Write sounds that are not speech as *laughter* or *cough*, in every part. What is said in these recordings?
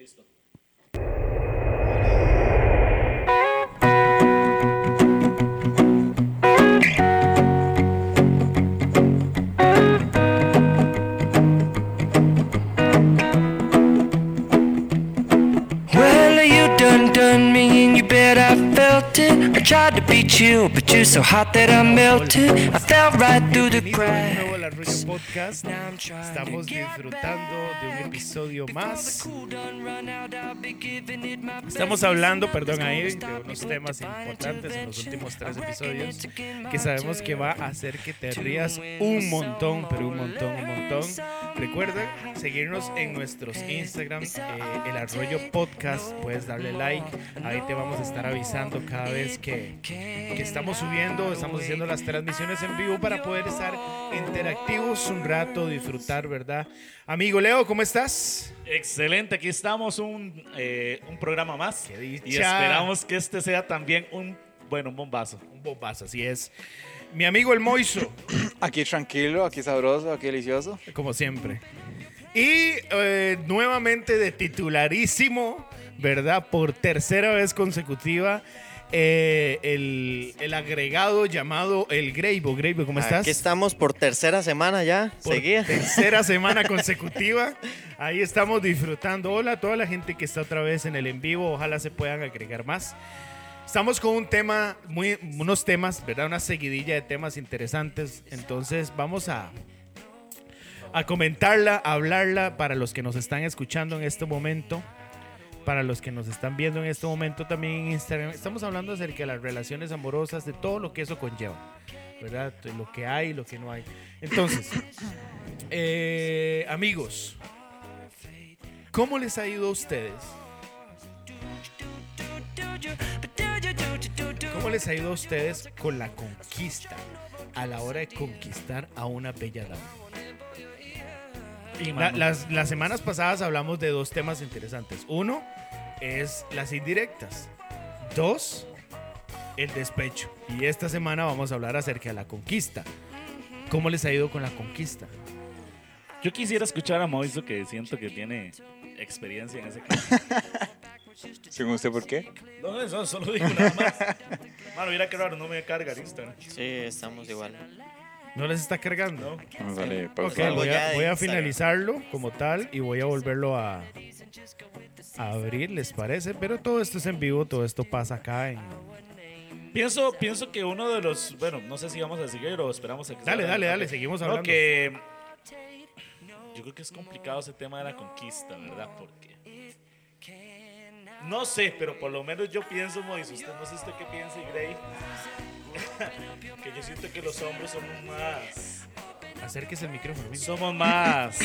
Listo. Well, you done done me and you bet I felt it. I tried to beat you, but you're so hot that I melted. I fell right through the Bienvenido Podcast. Estamos disfrutando de un episodio más. Estamos hablando, perdón, ahí de unos temas importantes en los últimos tres episodios que sabemos que va a hacer que te rías un montón, pero un montón, un montón. Recuerda seguirnos en nuestros Instagram, eh, el Arroyo Podcast. Puedes darle like, ahí te vamos a estar avisando cada vez que, que estamos subiendo, estamos haciendo las transmisiones en vivo para poder estar interactivos un rato, disfrutar, ¿verdad? Amigo Leo, ¿cómo estás? Excelente, aquí estamos un, eh, un programa más. Qué dicha. Y esperamos que este sea también un, bueno, un bombazo. Un bombazo, así es. Mi amigo el Moiso. *clears throat* Aquí tranquilo, aquí sabroso, aquí delicioso. como siempre. Y eh, nuevamente de titularísimo, ¿verdad? Por tercera vez consecutiva, eh, el, el agregado llamado el Greibo. Greibo, ¿cómo estás? Aquí estamos por tercera semana ya, Por seguía. *laughs* tercera semana consecutiva. Ahí estamos disfrutando. Hola a toda la gente que está otra vez en el en vivo. Ojalá se puedan agregar más. Estamos con un tema, muy, unos temas, ¿verdad? Una seguidilla de temas interesantes. Entonces vamos a, a comentarla, a hablarla para los que nos están escuchando en este momento. Para los que nos están viendo en este momento también en Instagram. Estamos hablando acerca de las relaciones amorosas, de todo lo que eso conlleva. ¿Verdad? Lo que hay y lo que no hay. Entonces, *coughs* eh, amigos, ¿cómo les ha ido a ustedes? ¿Cómo les ha ido a ustedes con la conquista a la hora de conquistar a una bella dama? La- las, las semanas pasadas hablamos de dos temas interesantes. Uno es las indirectas. Dos, el despecho. Y esta semana vamos a hablar acerca de la conquista. ¿Cómo les ha ido con la conquista? Yo quisiera escuchar a Moiso que siento que tiene experiencia en ese caso. *laughs* Según usted, ¿por qué? No, eso solo digo nada más. *laughs* Mano, mira qué raro, no me carga el Instagram. Sí, estamos igual. ¿No les está cargando? Ok, pausa. Algo voy a, voy a finalizarlo como tal y voy a volverlo a, a abrir, ¿les parece? Pero todo esto es en vivo, todo esto pasa acá en... Pienso, pienso que uno de los, bueno, no sé si vamos a seguir o esperamos a que Dale, salga. dale, dale, seguimos No, hablando. que yo creo que es complicado ese tema de la conquista, ¿verdad? Porque no sé, pero por lo menos yo pienso, Moisés, usted no sé usted qué piensa, y Gray, *laughs* que yo siento que los hombres somos más, Acérquese el micrófono. somos más,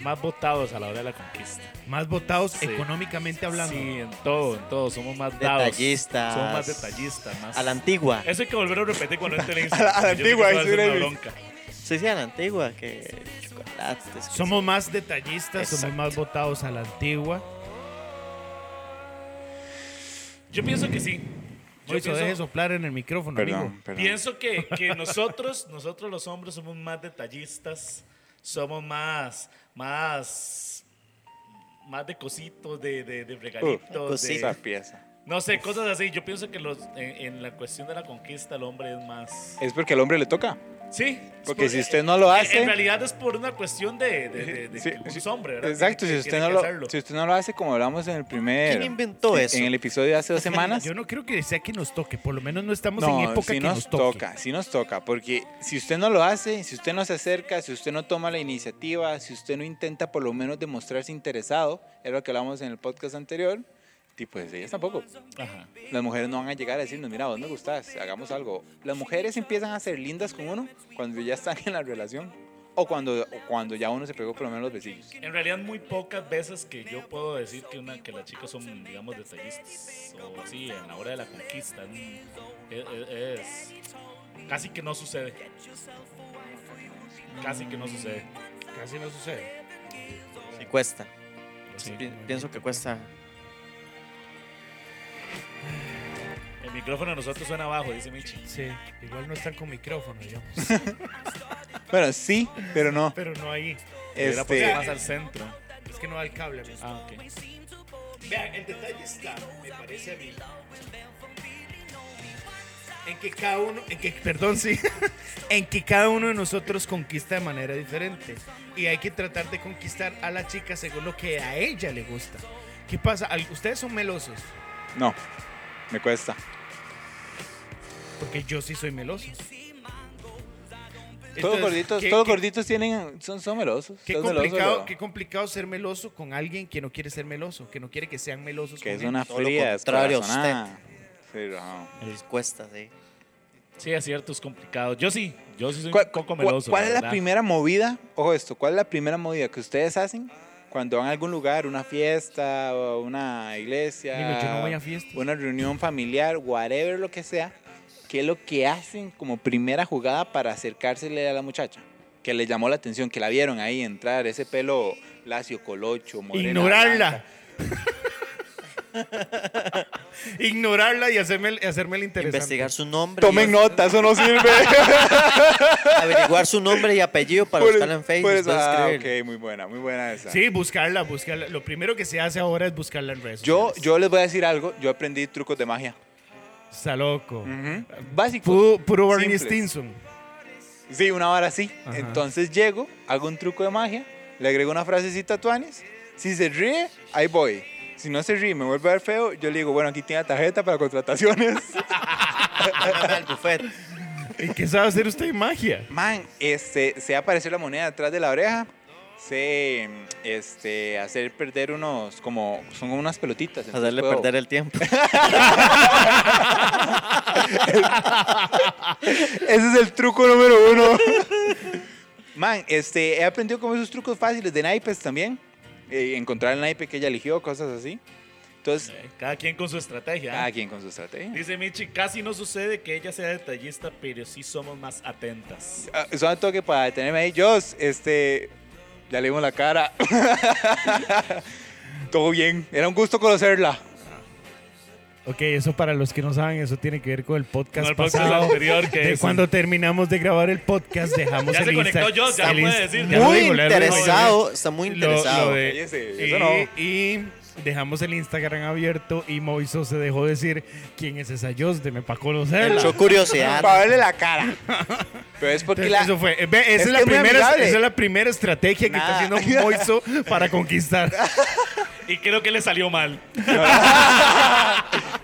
más votados a la hora de la conquista. Más votados Sí. económicamente hablando. Sí, en todo, en todo, somos más dados. Detallistas. Somos más detallistas, más. A la antigua. Eso hay que volver a repetir cuando entre en *laughs* A la- a la antigua, ser una bronca. Sí, sí, a la antigua, que chocolates. que Somos más detallistas, somos más votados a la antigua. Yo pienso que sí. Yo Moiso, pienso- deje soplar en el micrófono, amigo. Perdón, perdón. Pienso que, *laughs* que nosotros, nosotros los hombres somos más detallistas, somos más, más, más de cositos, de, de, de regalitos, de- cositas. Esa pieza. no sé, cosas así. Yo pienso que los, en, en la cuestión de la conquista el hombre es más... Es porque al hombre le toca. Sí. Porque es si por- usted no lo en- hace- En realidad es por una cuestión de, de, de- de Sí, que sí. hombre, ¿verdad? Exacto, si usted, no lo, si usted no lo hace como hablamos en el primer... ¿Quién inventó en- eso? En el episodio de hace dos *laughs* semanas. Yo no creo que sea que nos toque, por lo menos no estamos en No, época sí que nos, nos, toque. toca, sí nos toca, porque si usted no lo hace, si usted no se acerca, si usted no toma la iniciativa, si usted no intenta por lo menos demostrarse interesado, es lo que hablamos en el podcast anterior, y pues ellas tampoco. Ajá. Las mujeres no van a llegar a decirnos, mira, vos me gustás, hagamos algo. Las mujeres empiezan a ser lindas con uno cuando ya están en la relación o cuando, o cuando ya uno se pegó por lo menos los besillos. En realidad muy pocas veces que yo puedo decir que, una, que las chicas son, digamos, detallistas o así, en la hora de la conquista. Es, es- es- casi que no sucede. Casi que no sucede. Casi no sucede. Sí, cuesta. Sí. Pi- pienso que cuesta. El micrófono de nosotros suena abajo, dice Michi. Sí, igual no están con micrófono, digamos. Bueno, sí, pero no. Pero no ahí. Este, puesto más al centro. Es que no da el cable. amigo. Ah, ok. Vean, el detalle está, me parece a mí, en que cada uno, en que, perdón, sí, *laughs* en que cada uno de nosotros conquista de manera diferente. Y hay que tratar de conquistar a la chica según lo que a ella le gusta. ¿Qué pasa? Ustedes son melosos, No, me cuesta. porque yo sí soy meloso. Todos Entonces, gorditos, ¿qué- todos qué- gorditos tienen, son, son melosos. Qué son melosos, complicado, qué complicado ser meloso con alguien que no quiere ser meloso, que no quiere que sean melosos que con es él. una Todo lo fría, contrario a descorazonada. Sí. Les cuesta, sí. Sí, es cierto, es complicado. Yo sí, yo sí soy ¿Cuál, un poco cuál- meloso. cuál es la verdad. primera movida? Ojo esto, ¿cuál es la primera movida que ustedes hacen cuando van a algún lugar, una fiesta o una iglesia? Yo no voy a fiestas. Una reunión familiar, whatever lo que sea. ¿Qué es lo que hacen como primera jugada para acercársele a la muchacha? Que le llamó la atención, que la vieron ahí entrar, ese pelo lacio, colocho, morena, Ignorarla. blanca. *laughs* Ignorarla y hacerme, hacerme el interesante. Investigar su nombre. Tomen y nota, eso no *laughs* sirve. Averiguar su nombre y apellido para Por- buscarla en Facebook. eso- ah, ok, muy buena, muy buena esa. Sí, buscarla, buscarla. Lo primero que se hace ahora es buscarla en redes Yo, sociales. yo les voy a decir algo, yo aprendí trucos de magia. Está loco. Ujú. Básicos. Puro, puro Barney. Stinson. Sí, una hora así. Ajá. Entonces llego, hago un truco de magia, le agrego una frasecita a Tuanis. Si se ríe, ahí voy. Si no se ríe, me vuelve a ver feo, yo le digo, bueno, aquí tiene la tarjeta para contrataciones. *laughs* Buffet. ¿Y qué sabe hacer usted en magia? Man, este, sé aparecer la moneda detrás de la oreja, sé este, hacer perder unos, como, son como unas pelotitas. entonces Hacerle puedo- perder el tiempo. *laughs* Ese es el truco número uno. Man, este, he aprendido como esos trucos fáciles de naipes también. Eh, encontrar el naipe que ella eligió, cosas así. Entonces, Eh, Cada quien con su estrategia. ¿eh? cada quien con su estrategia. Dice Michi, casi no sucede que ella sea detallista, pero sí somos más atentas. Ah, Solo tengo que para detenerme ahí. Jos, este, ya le vimos la cara. *laughs* Todo bien. Era un gusto conocerla. Ok, eso para los que no saben, eso tiene que ver con el podcast Con el podcast pasado. anterior que de es- cuando terminamos de grabar el podcast, dejamos *laughs* Ya el se conectó Joss, ya el puede decir. ya Muy interesado, está muy interesado. lo de- y, eso no. y dejamos el Instagram abierto y Moiso se dejó decir quién es esa Josde para conocerla. Echó curiosidad. *laughs* Para verle la cara. *laughs* Pero es porque Entonces, la... eso fue. Ve, esa, Es la primera, esa es la primera estrategia que está haciendo Moiso para conquistar. Y creo que le salió mal.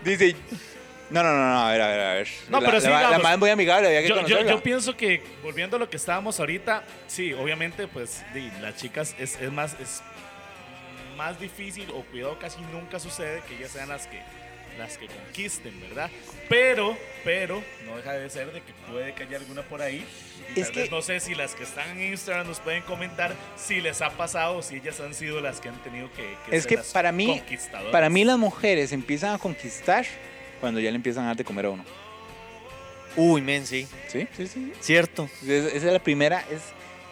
Dice... No, no, no, no, a ver, a ver, a ver. No, la, pero sí, la, la digamos, más muy amigable, había que Yo, yo pienso que, volviendo a lo que estábamos ahorita, sí, obviamente, pues, di, las chicas es, es más es más difícil, o cuidado, casi nunca sucede que ellas sean las que las que conquisten, ¿verdad? Pero, pero, no deja de ser de que puede que haya alguna por ahí. Y Es tal que- vez no sé si las que están en Instagram nos pueden comentar si les ha pasado o si ellas han sido las que han tenido que, que Es ser que las para mí, conquistadoras. para mí las mujeres empiezan a conquistar cuando ya le empiezan a dar de comer a uno. Uy, men, sí. ¿Sí? Sí, sí. Cierto. Es- Esa es la primera. Es,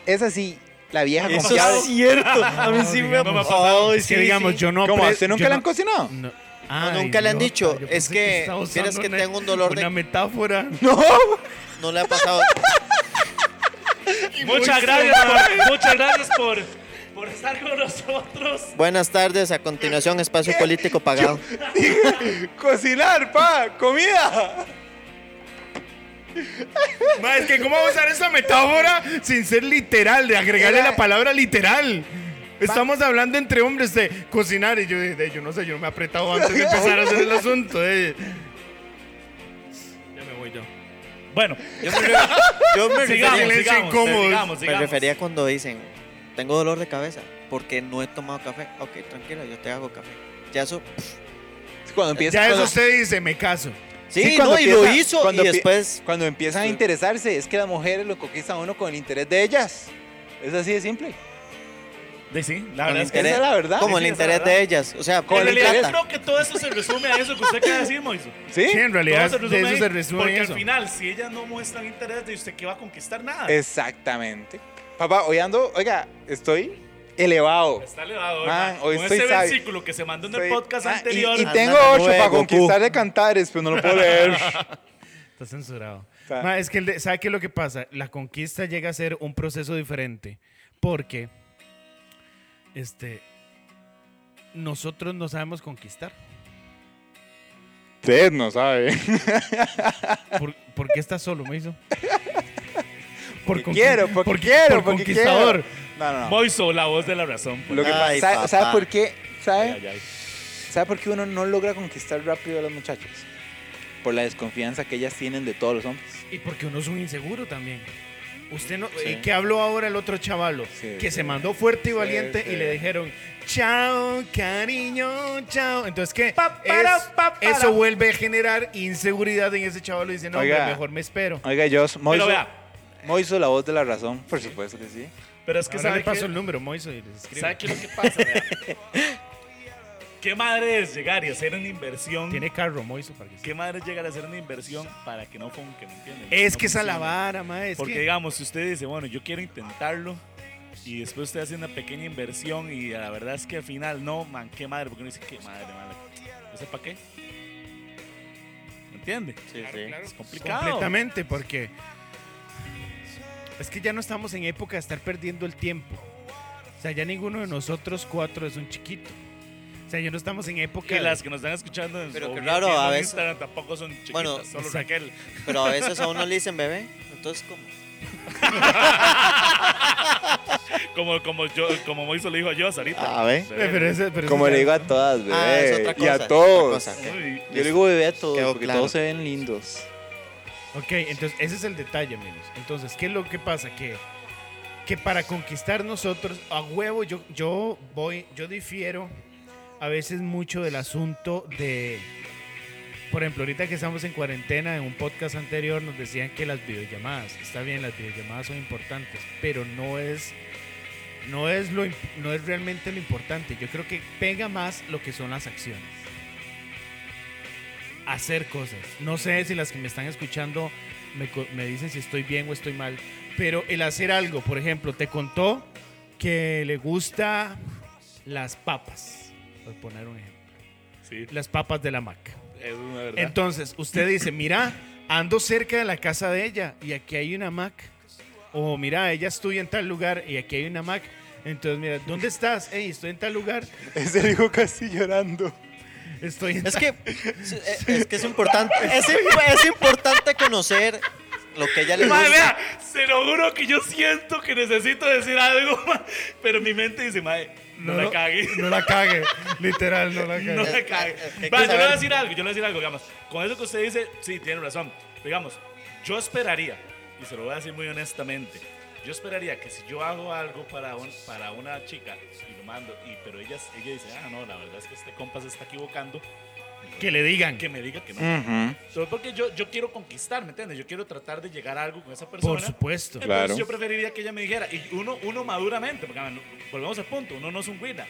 es así, la vieja Eso confiable. es cierto. A mí No, sí me digamos, ha no me ha pasado. Ay, Es que sí, digamos, sí. yo no. ¿Cómo? ¿Usted nunca yo le han no- cocinado? No. No, nunca le han dicho. yo Es que vieras usando que una- tengo un dolor de- Una metáfora. *laughs* No. No le ha pasado. *laughs* Muchas gracias, por, muchas gracias por, por estar con nosotros. Buenas tardes. A continuación, espacio político pagado. *laughs* Cocinar, pa, comida. Ma, es que ¿cómo vamos a usar esa metáfora sin ser literal, de agregarle Era- la palabra literal? Estamos hablando entre hombres de cocinar y yo, de, yo no sé, yo no me he apretado antes de empezar a hacer el asunto. eh. Ya me voy yo. Bueno, Yo me, yo *laughs* me sigamos, refería, sigamos, sigamos, me refería cuando dicen, tengo dolor de cabeza porque no he tomado café. Ok, tranquila, yo te hago café. Ya eso. Cuando empieza, Ya eso cuando- usted dice, me caso. Sí, Sí, cuando no, y lo empieza- hizo cuando y después. cuando empiezan a interesarse, es que las mujeres lo conquistan a uno con el interés de ellas. Es así de simple. De sí, la verdad es que esa es la verdad. Como Sí, el sí, esa interés es la de verdad. ellas. O sea, En con el realidad plata. creo que todo eso se resume a eso que usted quiere decir, Moiso. ¿Sí? Sí, en realidad Todo se de resume eso ahí, se resume Porque eso. al final, si ellas no muestran interés de usted, ¿qué va a conquistar? Nada. Exactamente. Papá, hoy ando, oiga, estoy elevado. Está elevado, Man, ¿verdad? hoy Con estoy ese sabio. versículo que se mandó en el Soy- podcast Ah, y- anterior. Y, tengo de ocho para Goku. conquistar de cantares, pero no lo puedo leer. *laughs* Está censurado. Ma, es que, el de- ¿sabe qué es lo que pasa? La conquista llega a ser un proceso diferente. Porque, este, nosotros no sabemos conquistar? Usted no sabe. *laughs* ¿Por, por qué estás solo, Moiso? Porque conqui- quiero, porque por- quiero, por porque conquistador. No, no, no. Moiso, la voz de la razón. pues. Lo que Ay, pasa, ¿sabe, por qué? ¿Sabe? Ay, ay. ¿Sabe por qué uno no logra conquistar rápido a las muchachas? Por la desconfianza que ellas tienen de todos los hombres. Y porque uno es un inseguro también. Usted no. Sí. ¿Y qué habló ahora el otro chavalo? Sí, que sí. se mandó fuerte y valiente sí. y le dijeron, chao, cariño, chao. Entonces, ¿qué? Pa, para, Es- pa, para. Eso vuelve a generar inseguridad en ese chavalo. Y dice, no, Oiga. hombre, mejor me espero. Oiga, yo, Moiso. Moiso, la voz de la razón, por supuesto que sí. Pero es que Ahora sabe le paso que- el número, Moiso, y escribo. ¿Sabe qué es lo que pasa? *laughs* ¿Qué madre es llegar y hacer una inversión? Tiene carro, Moiso, para que ¿Qué madre es llegar a hacer una inversión para que no funque? ¿Me entienden? Es No que esa es la vara, ma. Es Porque que- digamos, si usted dice, bueno, yo quiero intentarlo y después usted hace una pequeña inversión y la verdad es que al final no, man, qué madre, porque uno dice, qué madre, madre. ¿Yo sé para qué? ¿Me entiende? Sí, sí. Es complicado. Completamente, porque es que ya no estamos en época de estar perdiendo el tiempo. O sea, ya ninguno de nosotros cuatro es un chiquito. O sea, ya no estamos en época. Que de- las que nos están escuchando en, Pero o qué viendo raro, a veces- Instagram tampoco son chiquitas, Bueno, solo exacto. Raquel. Pero a veces a uno le dicen bebé. Entonces, ¿cómo? *laughs* Como, como, yo, como Moiso le dijo a yo ahorita. A ver. Eh, pero ese- pero Como le digo a todas, bebé. Ah, es otra y cosa, a es todos. otra cosa. Uy, Yo le digo bebé a todos, Quedó porque claro. todos se ven lindos. Ok, entonces ese es el detalle, amigos. Entonces, ¿qué es lo que pasa? Que, que para conquistar nosotros, a huevo, yo, yo voy, yo difiero a veces mucho del asunto de. Por ejemplo, ahorita que estamos en cuarentena, en un podcast anterior nos decían que las videollamadas, está bien, las videollamadas son importantes, pero no es, no es, lo, no es realmente lo importante. Yo creo que pega más lo que son las acciones hacer cosas. No sé si las que me están escuchando me, me dicen si estoy bien o estoy mal, pero el hacer algo, por ejemplo, te contó que le gusta las papas, por poner un ejemplo, Sí, las papas de la Mac. es una verdad. Entonces, usted dice, mira, ando cerca de la casa de ella y aquí hay una Mac. O mira, ella estudia en tal lugar y aquí hay una Mac. Entonces, mira, ¿dónde estás? Hey, estoy en tal lugar. Ese dijo casi llorando. Estoy en Es que es, es que es importante. Es, imp- es importante conocer lo que ella le Madre, gusta. vea, se lo juro que yo siento que necesito decir algo, *laughs* ma, pero mi mente dice, madre, no, la cague. No la cague, *laughs* literal, no la cague. No la cague. Va, yo le voy a decir algo, yo le voy a decir algo, digamos. Con eso que usted dice, sí, tiene razón. Digamos, yo esperaría, y se lo voy a decir muy honestamente, yo esperaría que si yo hago algo para, un- para una chica y lo mando, y, pero ella, ella dice, ah, no, la verdad es que este compa se está equivocando, Que le digan. que me diga que no. Ujú. Solo porque yo, yo quiero conquistar, ¿me entiendes? Yo quiero tratar de llegar a algo con esa persona. Por supuesto. Entonces Claro. yo preferiría que ella me dijera, y uno, uno maduramente, porque bueno, volvemos al punto, uno no es un guina.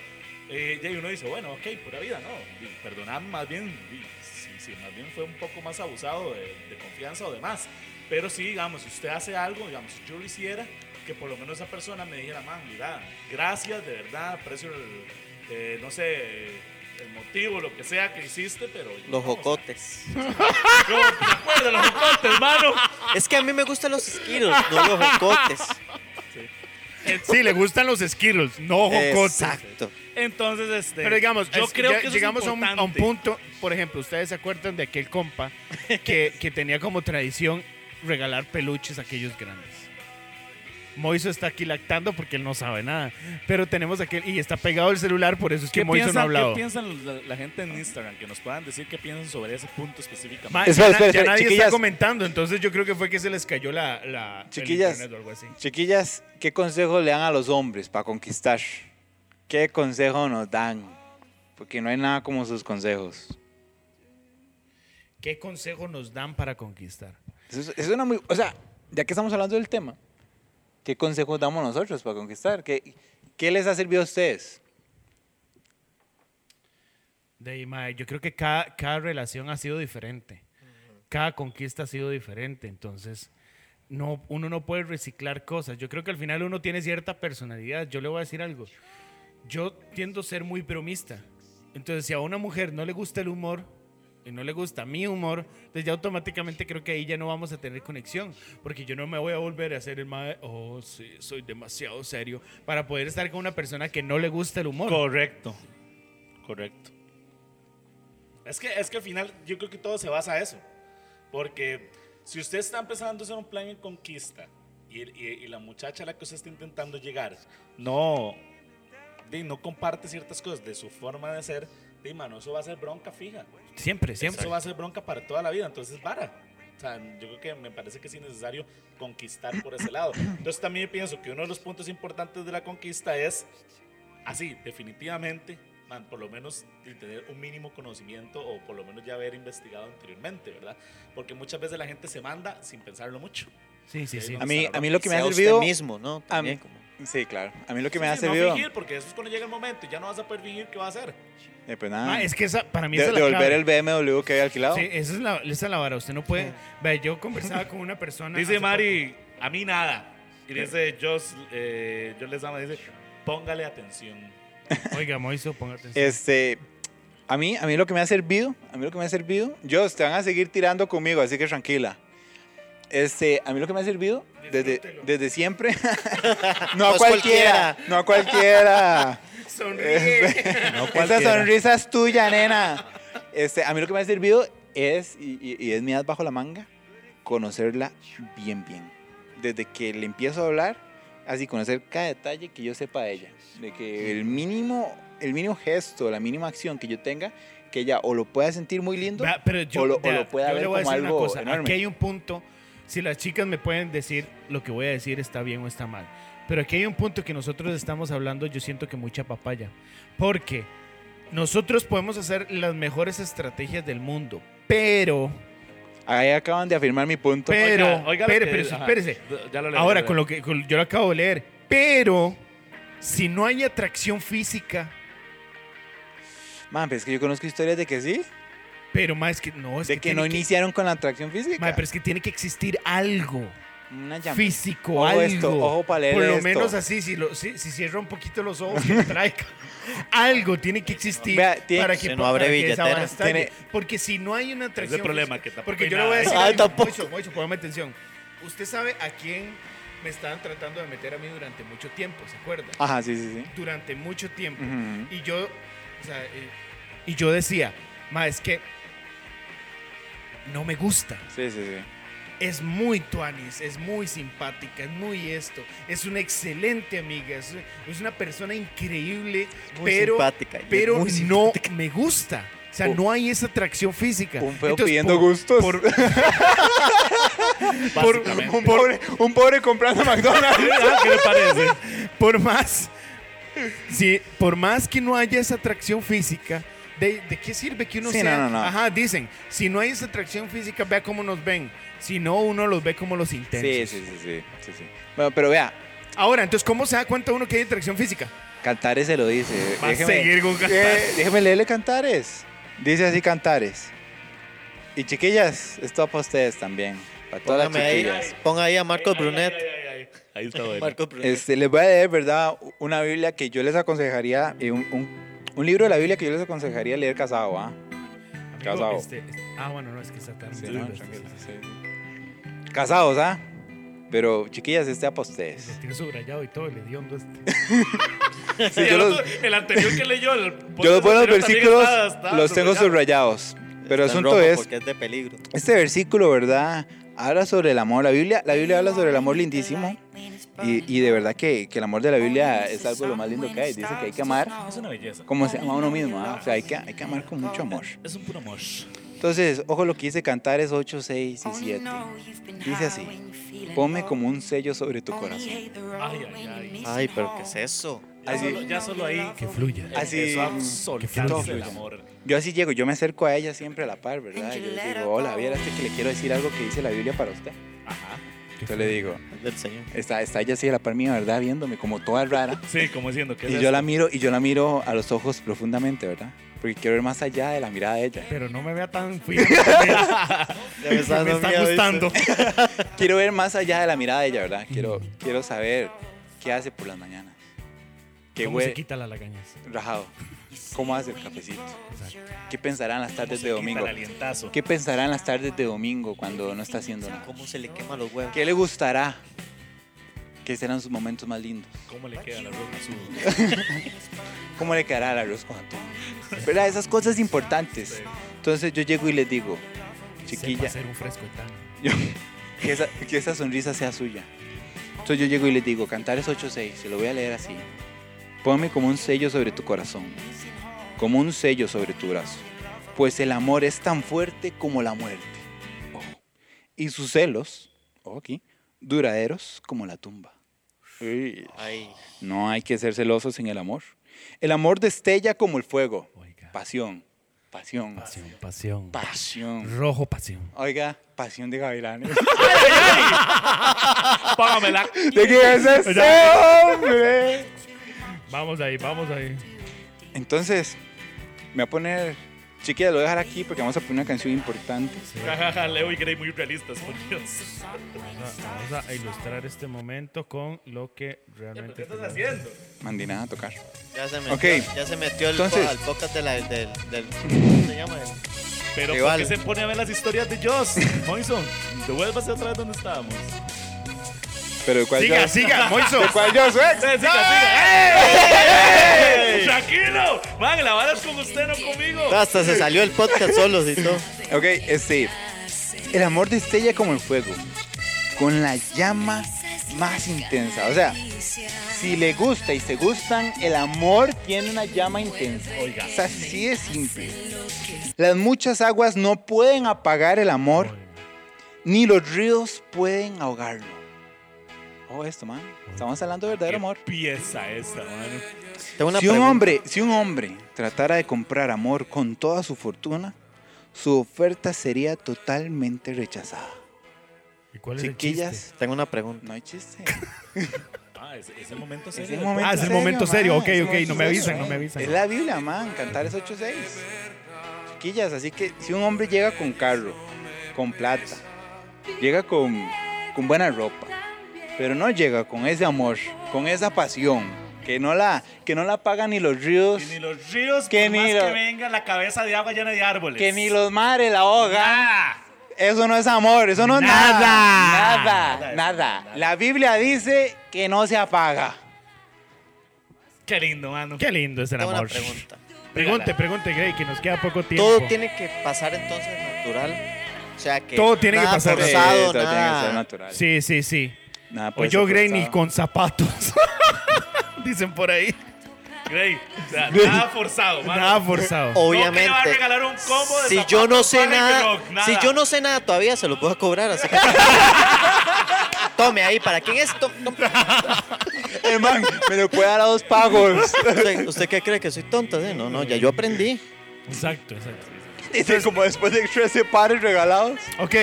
Eh, y uno dice, bueno, ok, pura vida, no. Y Perdonadme, más bien, si, si más bien fue un poco más abusado de, de confianza o demás. Pero sí, digamos, si usted hace algo, digamos, si yo lo hiciera, que por lo menos esa persona me dijera, man, mira, gracias, de verdad, aprecio el, eh, no sé, el motivo, lo que sea que hiciste, pero... Los no, jocotes. *laughs* yo, ¿Te acuerdas? Los jocotes, hermano. Es que a mí me gustan los Skittles, no los jocotes. Sí, le gustan los Skittles, no jocotes. Exacto. Entonces, este. Pero digamos, yo es- creo ya que eso llegamos es a un, a un punto, por ejemplo, ustedes se acuerdan de aquel compa que, que tenía como tradición regalar peluches a aquellos grandes. Moiso está aquí lactando porque él no sabe nada. Pero tenemos aquel, y está pegado el celular, por eso es que ¿Qué Moiso no ha piensan, ¿Qué hablado. piensan la, la gente en Instagram? Que nos puedan decir qué piensan sobre ese punto específicamente. Ma, Espera, ya, espera, ya espera, nadie chiquillas. está comentando, entonces yo creo que fue que se les cayó la, la Chiquillas. internet o algo así. Chiquillas, ¿qué consejo le dan a los hombres para conquistar? ¿Qué consejo nos dan? Porque no hay nada como sus consejos. ¿Qué consejo nos dan para conquistar? Es una muy, o sea, ya que estamos hablando del tema, ¿qué consejos damos nosotros para conquistar? ¿Qué, qué les ha servido a ustedes? De mae, yo creo que cada, cada relación ha sido diferente. Cada conquista ha sido diferente. Entonces, no, uno no puede reciclar cosas. Yo creo que al final uno tiene cierta personalidad. Yo le voy a decir algo. Yo tiendo a ser muy bromista. Entonces, si a una mujer no le gusta el humor y no le gusta mi humor, entonces ya automáticamente creo que ahí ya no vamos a tener conexión. Porque yo no me voy a volver a hacer el mae, oh, sí, soy demasiado serio, para poder estar con una persona que no le gusta el humor. Correcto. Correcto. Es que, es que al final yo creo que todo se basa a eso. Porque si usted está empezando a hacer un plan en conquista y, y- y la muchacha a la que usted está intentando llegar no, no comparte ciertas cosas de su forma de ser, mano, eso va a ser bronca fija. Siempre, siempre. Eso va a ser bronca para toda la vida, entonces vara. O sea, yo creo que me parece que es innecesario conquistar por ese lado. Entonces también pienso que uno de los puntos importantes de la conquista es, así, definitivamente, man, por lo menos tener un mínimo conocimiento o por lo menos ya haber investigado anteriormente, ¿verdad? Porque muchas veces la gente se manda sin pensarlo mucho. Sí, sí, sí. A mí, a mí lo que me ha servido... usted mismo, ¿no? También como... Sí, claro. A mí lo que me Sí, ha sí, servido... No fingir, porque eso es cuando llega el momento y ya no vas a poder fingir qué va a hacer. Eh, pues nada, Ma, es que esa, para mí de- esa es la devolver clave. el BMW que había alquilado. Sí, esa es la, esa es la vara. Usted no puede. Vea, yo conversaba con una persona. Dice Mari, a mí nada. Y dice Jos, eh, yo les llamo, dice, póngale atención. *laughs* Oiga, Moiso, ponga atención. Este, a mí, a mí lo que me ha servido, a mí lo que me ha servido, yo te van a seguir tirando conmigo, así que tranquila. Este, a mí lo que me ha servido desde, desde siempre, *laughs* no a No es cualquiera, cualquiera. no a cualquiera. Sonríe. *laughs* Esa sonrisa es tuya, nena. Este, a mí lo que me ha servido es, y, y- y es mi bajo la manga, conocerla bien, bien. Desde que le empiezo a hablar, así conocer cada detalle que yo sepa de ella. De que el mínimo, el mínimo gesto, la mínima acción que yo tenga, que ella o lo pueda sentir muy lindo, pero yo, o lo- o vea, lo pueda yo ver le voy a como decir una algo cosa. enorme. Aquí hay un punto. Si las chicas me pueden decir lo que voy a decir está bien o está mal. Pero aquí hay un punto que nosotros estamos hablando, yo siento que mucha papaya. Porque nosotros podemos hacer las mejores estrategias del mundo, pero, ahí acaban de afirmar mi punto. pero, Oiga, oiga lo pero, que- pero, ajá, espérese. ya lo leí, Ahora, ya lo con lo que con- yo lo acabo de leer, pero si no hay atracción física, Man, pero es que yo conozco historias de que sí, pero más que no es de que, que no iniciaron con la atracción física. Ma, pero es que tiene que existir algo Una llama- físico, Ojo algo. esto, ojo para leer Por lo esto. menos así, si, lo, si, si cierra un poquito los ojos, que traiga. *laughs* algo tiene que existir Vea, tiene- para que, Se no abre billetera. Tiene- Porque si no hay una atracción. Es el problema, que tampoco Porque yo le voy a decir. Algo. tampoco. Póngame atención. Usted sabe a quién me estaban tratando de meter a mí durante mucho tiempo, ¿se acuerda? Ajá, sí, sí, sí. Durante mucho tiempo. Y yo, o sea, eh, y yo decía, ma, es que no me gusta. Sí, sí, sí. Es muy tuanis, es muy simpática, es muy esto. Es una excelente amiga, es, es una persona increíble, Muy pero, simpática, pero muy no me gusta. O sea, Un- no hay esa atracción física. Un feo Entonces, pidiendo por- gustos. por- *laughs* Básicamente. un, pobre, un pobre comprando McDonald's. *laughs* Ah, ¿Qué le parece? por más, sí, por más que no haya esa atracción física, ¿de, de qué sirve que uno Sí, sea? no, no, no. Ajá, dicen, si no hay esa atracción física, vea cómo nos ven. Si no, uno los ve como los intensos. Sí, sí, sí, sí, sí, sí. Bueno, pero vea, Ahora, entonces, ¿cómo se da cuenta uno que hay atracción física? Cantares se lo dice. Va a seguir con Cantares. Eh, déjeme leerle Cantares. Dice así Cantares. Y chiquillas, esto va para ustedes también. Para todas Póngame las ahí, chiquillas. ponga ahí a Marcos Ay, ay, Brunet. ay, ay, ay. Ahí está bueno. Marcos Brunet. Este, les voy a leer, ¿verdad? Una Biblia que yo les aconsejaría, eh, un, un- un libro de la Biblia que yo les aconsejaría leer casado, ¿ah? Amigo, Casado. este- este- ah, bueno, no, es que está tan Sí, ¿no? este, sí. Casados, ¿ah? Pero chiquillas, este para ustedes. Lo tiene subrayado y todo, el hediondo este. *laughs* Sí, *laughs* Sí, yo el, los, el anterior que leyó, el *laughs* yo los buenos versículos estaba- estaba los tengo subrayado. subrayados. Pero el Está asunto es, Porque es de peligro. este versículo, ¿verdad? Habla sobre el amor. La Biblia, la Biblia habla sobre el amor lindísimo. Y, y de verdad que, que el amor de la Biblia es algo de lo más lindo que hay. Dice que hay que amar Es una belleza. como se ama a uno mismo. ¿ah? O sea, hay que, hay que amar con mucho amor. Es un puro amor. Entonces, ojo lo que dice Cantares 8, 6 y 7. Dice así, ponme como un sello sobre tu corazón. Ay, ay, ay. Ay, pero ¿qué es eso? Ya, Así- solo, ya solo ahí. Que fluya. Así- Eso absolutamente fluya. el amor. Yo así llego, yo me acerco a ella siempre a la par, ¿verdad? Yo le digo, hola, vieras que le quiero decir algo que dice la Biblia para usted. Ajá. Yo le digo, del Señor. está, está ella así a la par mía, ¿verdad? Viéndome como toda rara. Sí, como diciendo que Y yo la miro, y yo la miro a los ojos profundamente, ¿verdad? Porque quiero ver más allá de la mirada de ella. Pero no me vea tan fui. *laughs* me me está gustando. *laughs* Quiero ver más allá de la mirada de ella, ¿verdad? Quiero, quiero saber qué hace por las mañanas. Qué ¿Cómo se güey, quita la lagañas? rajado. ¿Cómo hace el cafecito? Exacto. ¿Qué pensarán las tardes de Quita domingo? El alientazo. ¿Qué pensarán las tardes de domingo cuando no está haciendo nada? ¿Cómo se le queman los huevos? ¿Qué le gustará? ¿Qué serán sus momentos más lindos? ¿Cómo le queda la ropa azul? ¿Cómo le quedará el arroz con atún? ¿Verdad? Esas cosas importantes. Entonces yo llego y les digo, chiquilla, hacer un fresco tan. *laughs* yo- que, esa, que esa sonrisa sea suya. Entonces yo llego y les digo, Cantares 8.6, se lo voy a leer así. Ponme como un sello sobre tu corazón, como un sello sobre tu brazo, pues el amor es tan fuerte como la muerte. Y sus celos, ojo aquí, duraderos como la tumba. Ay, No hay que ser celosos en el amor. El amor destella como el fuego. Oiga. Pasión, pasión, Pasión, pasión. pasión. Rojo pasión. Oiga, pasión de gavilanes. *laughs* *laughs* Págamela. ¿De qué es ese hombre? Vamos ahí, vamos ahí. Entonces, me voy a poner. Chiquilla, lo voy a dejar aquí porque vamos a poner una canción importante. Jajaja, *laughs* Leo y Grey muy realistas, por Dios. Vamos a, vamos a ilustrar este momento con lo que ¿Qué realmente. estás tenemos. haciendo? Mandí nada a tocar. ya se metió, Ok. ya se metió el, Entonces- al podcast de la, del, del, ¿cómo se llama? Pero ¿por qué se pone a ver las historias de Joss? Moison, devuélvase otra vez donde estábamos. Pero ¿de cuál Siga, yo? siga, Moiso. ¿De cuál yo soy? Sí, siga, siga. ¡Ey! ¡Tranquilo! Man, la vara es con usted, no conmigo. Hasta se salió el podcast solo y todo. Ok, este. El amor destella como el fuego, con la llama más intensa. O sea, si le gusta y se gustan, el amor tiene una llama intensa. Oiga. O sea, así de simple. Las muchas aguas no pueden apagar el amor, ni los ríos pueden ahogarlo. Oh, esto, man. Estamos hablando de verdadero amor. Pieza esa, mano. Tengo una Si un pregunta. hombre, si un hombre tratara de comprar amor con toda su fortuna, su oferta sería totalmente rechazada. ¿Y cuál es el Chiquillas? Tengo una pregunta. no hay chiste. *laughs* Ah, ese, ese momento Ese serio. momento Ah, es el momento serio. man, Ok, ok, momento no me serio. avisan, no me avisan. Es la Biblia, man. Cantar es 8.6. Chiquillas, así que si un hombre llega con carro, con plata, llega con, con buena ropa, pero no llega con ese amor, con esa pasión, que no la, que no la pagan ni los ríos, Y ni los ríos, Que que ni más lo- que venga la cabeza de agua llena de árboles. que ni los mares la ahogan. Nada. Eso no es amor, eso no es Nada. nada. Nada, Nada, nada. nada. La Biblia dice que no se apaga. Qué lindo, mano. Qué lindo es el Tengo una amor. pregunta. Pregunte, pregunte, Grey, que nos queda poco tiempo. Todo tiene que pasar entonces natural. O sea que. Todo tiene que nada pasar Sí, forzado, todo tiene que nada. ser natural. Sí, sí, sí. Nada O ni forzado. con zapatos. *laughs* Dicen por ahí. Grey, o sea, nada forzado, mano. Nada forzado. No que le va a Obviamente. regalar un combo de Si yo no sé nada, Rock, nada. si yo no sé nada todavía, se lo puedo cobrar, así que. *laughs* Tome ahí, ¿para quién es? *laughs* Eh, man, me lo puede dar a dos pagos. ¿Usted, usted qué cree que soy tonta? eh? No, no, ya yo aprendí. Exacto, exacto. Dice como después de 13 pares regalados. Ok,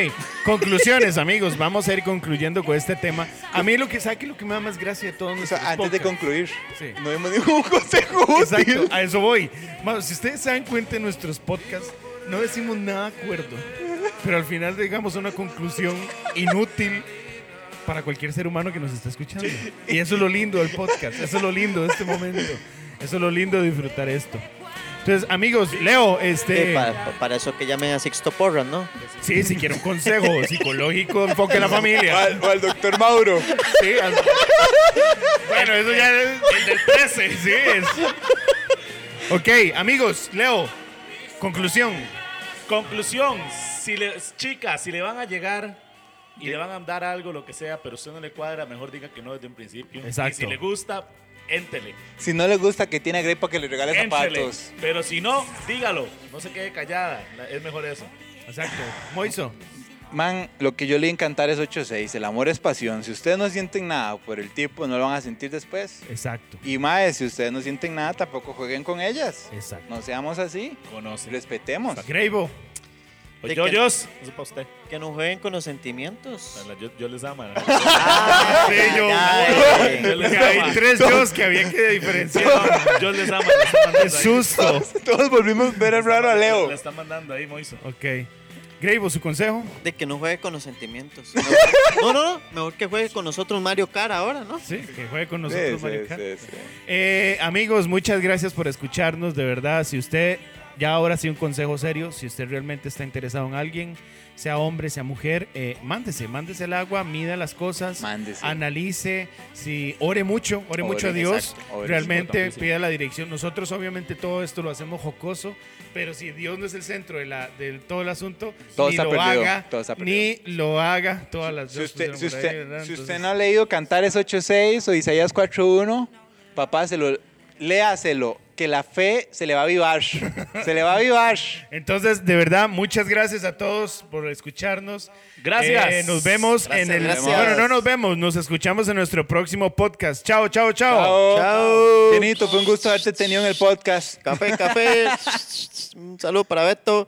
conclusiones, amigos. Vamos a ir concluyendo con este tema. A mí lo que sabe que lo que me da más gracia de todos O sea, antes de concluir, Sí. no dimos ningún *laughs* consejo útil. Exacto, a eso voy. Si ustedes se dan cuenta en nuestros podcasts, no decimos nada de acuerdo, pero al final digamos una conclusión inútil para cualquier ser humano que nos está escuchando. Y eso es lo lindo del podcast, eso es lo lindo de este momento, eso es lo lindo de disfrutar esto. Entonces, amigos, Leo, este, Eh, para, para eso que llamen a Sixto Porras, ¿no? sí, si quiere un consejo *laughs* psicológico, enfoque en la O familia. al, o al doctor Mauro. Sí, al- bueno, eso ya es El del 13. Sí, es. Ok, amigos, Leo, conclusión. Conclusión, si le, chicas, si le van a llegar y le van a dar algo, lo que sea, pero usted no le cuadra, mejor diga que no desde un principio. Exacto. Y si le gusta, éntele. Si no le gusta que tiene a Grey para que le regale Éntele. zapatos. Pero si no, dígalo. No se quede callada. La- Es mejor eso. Exacto. Moiso. Man, lo que yo le encantar es 8-6. El amor es pasión. Si ustedes no sienten nada por el tipo, no lo van a sentir después. Exacto. Y más, si ustedes no sienten nada, tampoco jueguen con ellas. Exacto. No seamos así. Conoce. Respetemos. Greibo. De Yo, que- yo, eso es para usted. Que no jueguen con los sentimientos. Yo, yo les amo. *laughs* Ah, Sí, yo- ya, Yo les Hay amo. tres yo que había que diferenciar. Yo les amo. Le Qué susto. Todos volvimos a ver raro a Le Leo. están mandando ahí, Moiso. Ok. Greibo, su consejo. De que no juegue con los sentimientos. *laughs* No, no, no. Mejor que juegue con nosotros Mario Kart ahora, ¿no? Sí, que juegue con nosotros, sí, Mario Kart. sí, sí. Eh, amigos, muchas gracias por escucharnos, de verdad. Si usted ya ahora sí un consejo serio, si usted realmente está interesado en alguien, sea hombre, sea mujer, eh, mándese, mándese el agua, mida las cosas, Mándese. analice, si ore mucho, ore, Ore, mucho a Dios, realmente pida la dirección. Nosotros obviamente todo esto lo hacemos jocoso, pero si Dios no es el centro de, la, de todo el asunto, Todo ni lo perdido, haga, todo ni lo haga todas las Si dos usted, si ahí, usted, no ha leído Cantares 8.6 o Isaías 4.1, papá, se lo, léaselo, que la fe se le va a avivar. se le va a avivar. Entonces, de verdad, muchas gracias a todos por escucharnos. Gracias. Eh, nos vemos Gracias, en el. gracias. Bueno, no nos vemos, nos escuchamos en nuestro próximo podcast. Chao, chao, chao. Chao. Chao. Benito, fue un gusto haberte tenido en el podcast. Café, café. *laughs* Un saludo para Beto.